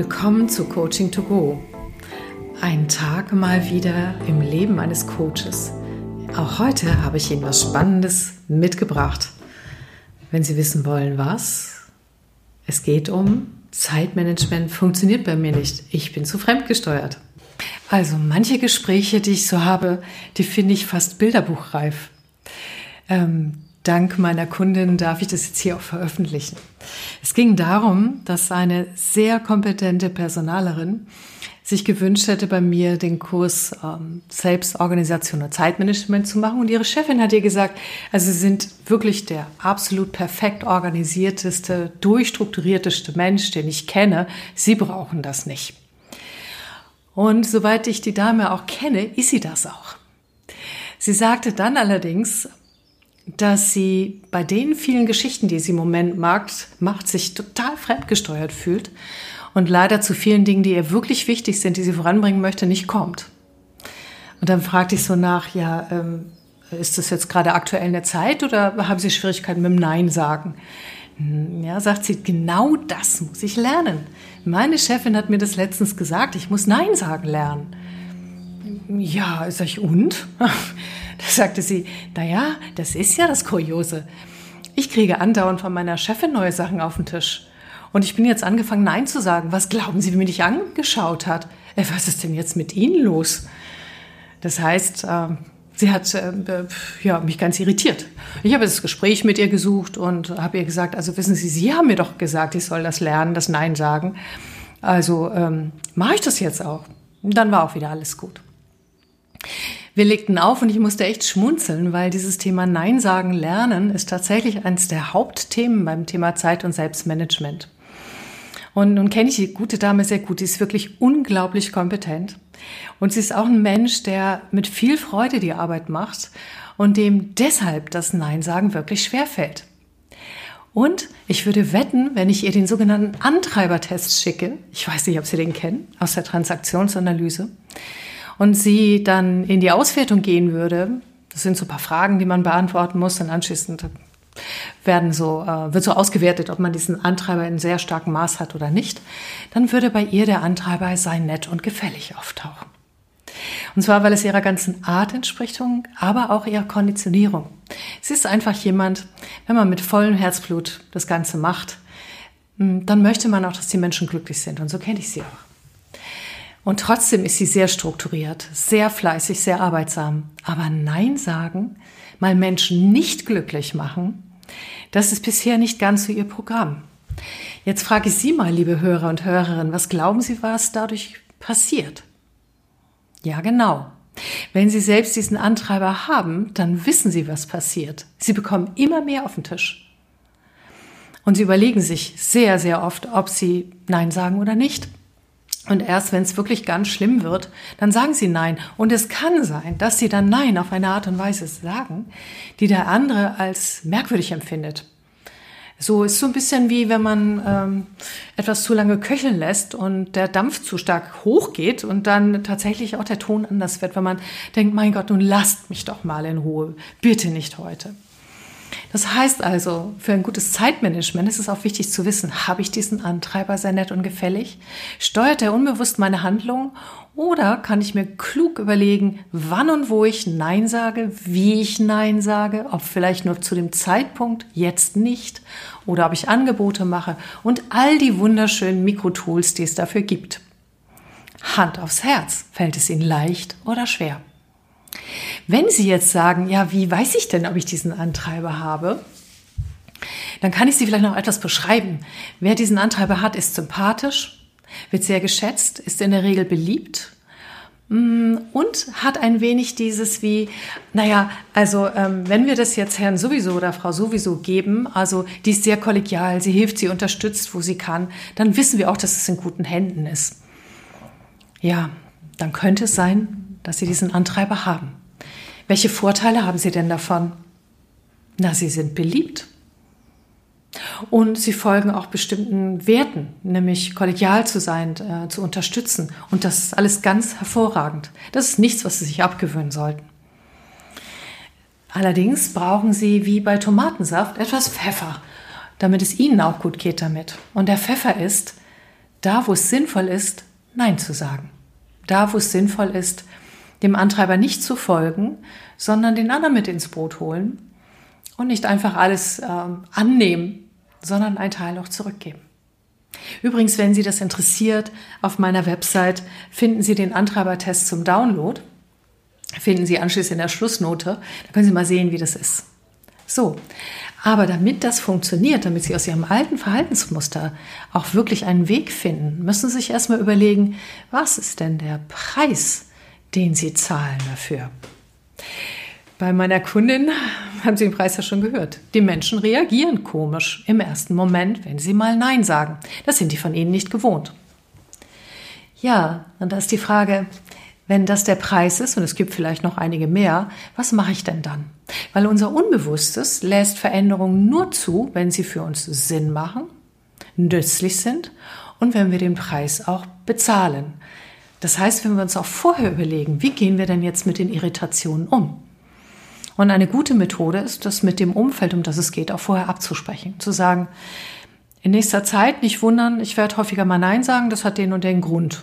Willkommen zu Coaching to Go. Ein Tag mal wieder im Leben eines Coaches. Auch heute habe ich Ihnen was Spannendes mitgebracht. Wenn Sie wissen wollen, was, es geht um Zeitmanagement funktioniert bei mir nicht. Ich bin zu fremdgesteuert. Also manche Gespräche, die ich so habe, die finde ich fast bilderbuchreif. Ähm, dank meiner Kundin darf ich das jetzt hier auch veröffentlichen. Es ging darum, dass eine sehr kompetente Personalerin sich gewünscht hätte, bei mir den Kurs ähm, Selbstorganisation und Zeitmanagement zu machen. Und ihre Chefin hat ihr gesagt, also sie sind wirklich der absolut perfekt organisierteste, durchstrukturierteste Mensch, den ich kenne. Sie brauchen das nicht. Und soweit ich die Dame auch kenne, ist sie das auch. Sie sagte dann allerdings, dass sie bei den vielen Geschichten, die sie im Moment macht, macht sich total fremdgesteuert fühlt und leider zu vielen Dingen, die ihr wirklich wichtig sind, die sie voranbringen möchte, nicht kommt. Und dann fragte ich so nach, ja, ähm, ist das jetzt gerade aktuell in der Zeit oder haben Sie Schwierigkeiten mit dem Nein sagen? Hm, ja, sagt sie, genau das muss ich lernen. Meine Chefin hat mir das letztens gesagt, ich muss Nein sagen lernen. Ja, sag ich, und? Sagte sie, naja, das ist ja das Kuriose. Ich kriege andauernd von meiner Chefin neue Sachen auf den Tisch. Und ich bin jetzt angefangen, Nein zu sagen. Was glauben Sie, wie mir dich angeschaut hat? Äh, was ist denn jetzt mit Ihnen los? Das heißt, äh, sie hat äh, ja, mich ganz irritiert. Ich habe das Gespräch mit ihr gesucht und habe ihr gesagt, also wissen Sie, Sie haben mir doch gesagt, ich soll das lernen, das Nein sagen. Also ähm, mache ich das jetzt auch. Dann war auch wieder alles gut. Wir legten auf und ich musste echt schmunzeln, weil dieses Thema Nein sagen lernen ist tatsächlich eines der Hauptthemen beim Thema Zeit- und Selbstmanagement. Und nun kenne ich die gute Dame sehr gut. Die ist wirklich unglaublich kompetent. Und sie ist auch ein Mensch, der mit viel Freude die Arbeit macht und dem deshalb das Nein sagen wirklich schwer fällt. Und ich würde wetten, wenn ich ihr den sogenannten Antreibertest schicke, ich weiß nicht, ob Sie den kennen, aus der Transaktionsanalyse, und sie dann in die Auswertung gehen würde, das sind so ein paar Fragen, die man beantworten muss und anschließend werden so, äh, wird so ausgewertet, ob man diesen Antreiber in sehr starkem Maß hat oder nicht, dann würde bei ihr der Antreiber sei nett und gefällig auftauchen. Und zwar, weil es ihrer ganzen Art entspricht, aber auch ihrer Konditionierung. Sie ist einfach jemand, wenn man mit vollem Herzblut das Ganze macht, hm, dann möchte man auch, dass die Menschen glücklich sind. Und so kenne ich sie auch. Und trotzdem ist sie sehr strukturiert, sehr fleißig, sehr arbeitsam. Aber Nein sagen, mal Menschen nicht glücklich machen, das ist bisher nicht ganz so ihr Programm. Jetzt frage ich Sie mal, liebe Hörer und Hörerinnen, was glauben Sie, was dadurch passiert? Ja, genau. Wenn Sie selbst diesen Antreiber haben, dann wissen Sie, was passiert. Sie bekommen immer mehr auf den Tisch. Und Sie überlegen sich sehr, sehr oft, ob Sie Nein sagen oder nicht. Und erst wenn es wirklich ganz schlimm wird, dann sagen sie Nein. Und es kann sein, dass sie dann Nein auf eine Art und Weise sagen, die der andere als merkwürdig empfindet. So ist so ein bisschen wie wenn man ähm, etwas zu lange köcheln lässt und der Dampf zu stark hochgeht und dann tatsächlich auch der Ton anders wird, wenn man denkt, mein Gott, nun lasst mich doch mal in Ruhe, bitte nicht heute. Das heißt also, für ein gutes Zeitmanagement ist es auch wichtig zu wissen, habe ich diesen Antreiber sehr nett und gefällig? Steuert er unbewusst meine Handlung? Oder kann ich mir klug überlegen, wann und wo ich Nein sage, wie ich Nein sage, ob vielleicht nur zu dem Zeitpunkt, jetzt nicht, oder ob ich Angebote mache und all die wunderschönen Mikrotools, die es dafür gibt. Hand aufs Herz, fällt es Ihnen leicht oder schwer? Wenn Sie jetzt sagen, ja, wie weiß ich denn, ob ich diesen Antreiber habe? Dann kann ich Sie vielleicht noch etwas beschreiben. Wer diesen Antreiber hat, ist sympathisch, wird sehr geschätzt, ist in der Regel beliebt mm, und hat ein wenig dieses wie, naja, also ähm, wenn wir das jetzt Herrn sowieso oder Frau sowieso geben, also die ist sehr kollegial, sie hilft, sie unterstützt, wo sie kann, dann wissen wir auch, dass es in guten Händen ist. Ja, dann könnte es sein, dass Sie diesen Antreiber haben. Welche Vorteile haben Sie denn davon? Na, Sie sind beliebt. Und sie folgen auch bestimmten Werten, nämlich kollegial zu sein, äh, zu unterstützen. Und das ist alles ganz hervorragend. Das ist nichts, was Sie sich abgewöhnen sollten. Allerdings brauchen Sie wie bei Tomatensaft etwas Pfeffer, damit es Ihnen auch gut geht damit. Und der Pfeffer ist, da, wo es sinnvoll ist, Nein zu sagen. Da, wo es sinnvoll ist, dem Antreiber nicht zu folgen, sondern den anderen mit ins Boot holen und nicht einfach alles ähm, annehmen, sondern einen Teil auch zurückgeben. Übrigens, wenn Sie das interessiert, auf meiner Website finden Sie den Antreibertest zum Download. Finden Sie anschließend in der Schlussnote. Da können Sie mal sehen, wie das ist. So, aber damit das funktioniert, damit Sie aus Ihrem alten Verhaltensmuster auch wirklich einen Weg finden, müssen Sie sich erstmal überlegen, was ist denn der Preis, den Sie zahlen dafür? Bei meiner Kundin haben Sie den Preis ja schon gehört. Die Menschen reagieren komisch im ersten Moment, wenn sie mal Nein sagen. Das sind die von Ihnen nicht gewohnt. Ja, und da ist die Frage, wenn das der Preis ist, und es gibt vielleicht noch einige mehr, was mache ich denn dann? Weil unser Unbewusstes lässt Veränderungen nur zu, wenn sie für uns Sinn machen, nützlich sind und wenn wir den Preis auch bezahlen. Das heißt, wenn wir uns auch vorher überlegen, wie gehen wir denn jetzt mit den Irritationen um? Und eine gute Methode ist, das mit dem Umfeld, um das es geht, auch vorher abzusprechen. Zu sagen, in nächster Zeit nicht wundern, ich werde häufiger mal Nein sagen, das hat den und den Grund.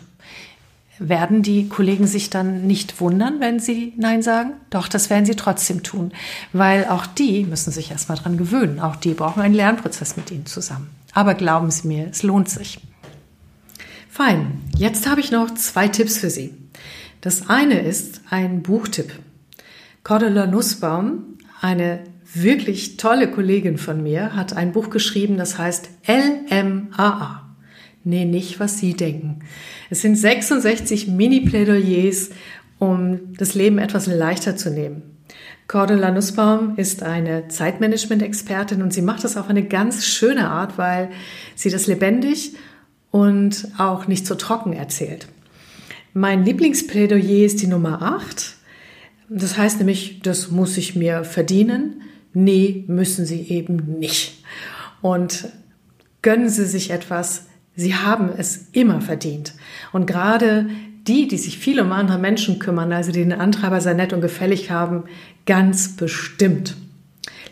Werden die Kollegen sich dann nicht wundern, wenn sie Nein sagen? Doch, das werden sie trotzdem tun, weil auch die müssen sich erstmal dran gewöhnen. Auch die brauchen einen Lernprozess mit ihnen zusammen. Aber glauben Sie mir, es lohnt sich. Fein, jetzt habe ich noch zwei Tipps für Sie. Das eine ist ein Buchtipp. Cordula Nussbaum, eine wirklich tolle Kollegin von mir, hat ein Buch geschrieben, das heißt LMAA. Nee, nicht, was Sie denken. Es sind 66 Mini-Plädoyers, um das Leben etwas leichter zu nehmen. Cordula Nussbaum ist eine Zeitmanagement-Expertin und sie macht das auf eine ganz schöne Art, weil sie das lebendig und auch nicht so trocken erzählt. Mein Lieblingsplädoyer ist die Nummer 8 das heißt nämlich, das muss ich mir verdienen. Nee, müssen Sie eben nicht. Und gönnen Sie sich etwas. Sie haben es immer verdient. Und gerade die, die sich viel um andere Menschen kümmern, also die den Antreiber sehr nett und gefällig haben, ganz bestimmt.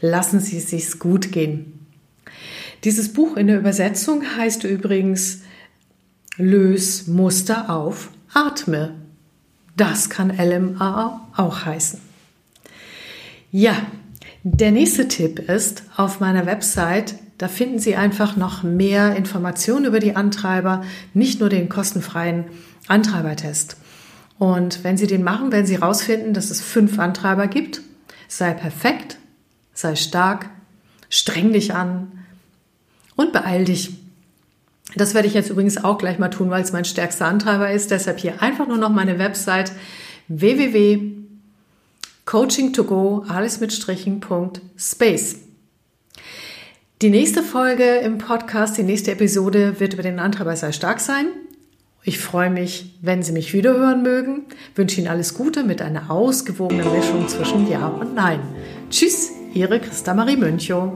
Lassen Sie es sich gut gehen. Dieses Buch in der Übersetzung heißt übrigens Lös Muster auf, atme. Das kann LMA auch heißen. Ja, der nächste Tipp ist auf meiner Website, da finden Sie einfach noch mehr Informationen über die Antreiber, nicht nur den kostenfreien Antreibertest. Und wenn Sie den machen, werden Sie herausfinden, dass es fünf Antreiber gibt. Sei perfekt, sei stark, streng dich an und beeil dich. Das werde ich jetzt übrigens auch gleich mal tun, weil es mein stärkster Antreiber ist. Deshalb hier einfach nur noch meine Website www.coaching2go, alles mit Strichen.space. Die nächste Folge im Podcast, die nächste Episode wird über den Antreiber sei stark sein. Ich freue mich, wenn Sie mich wiederhören mögen. Wünsche Ihnen alles Gute mit einer ausgewogenen Mischung zwischen Ja und Nein. Tschüss, Ihre Christa Marie Münchow.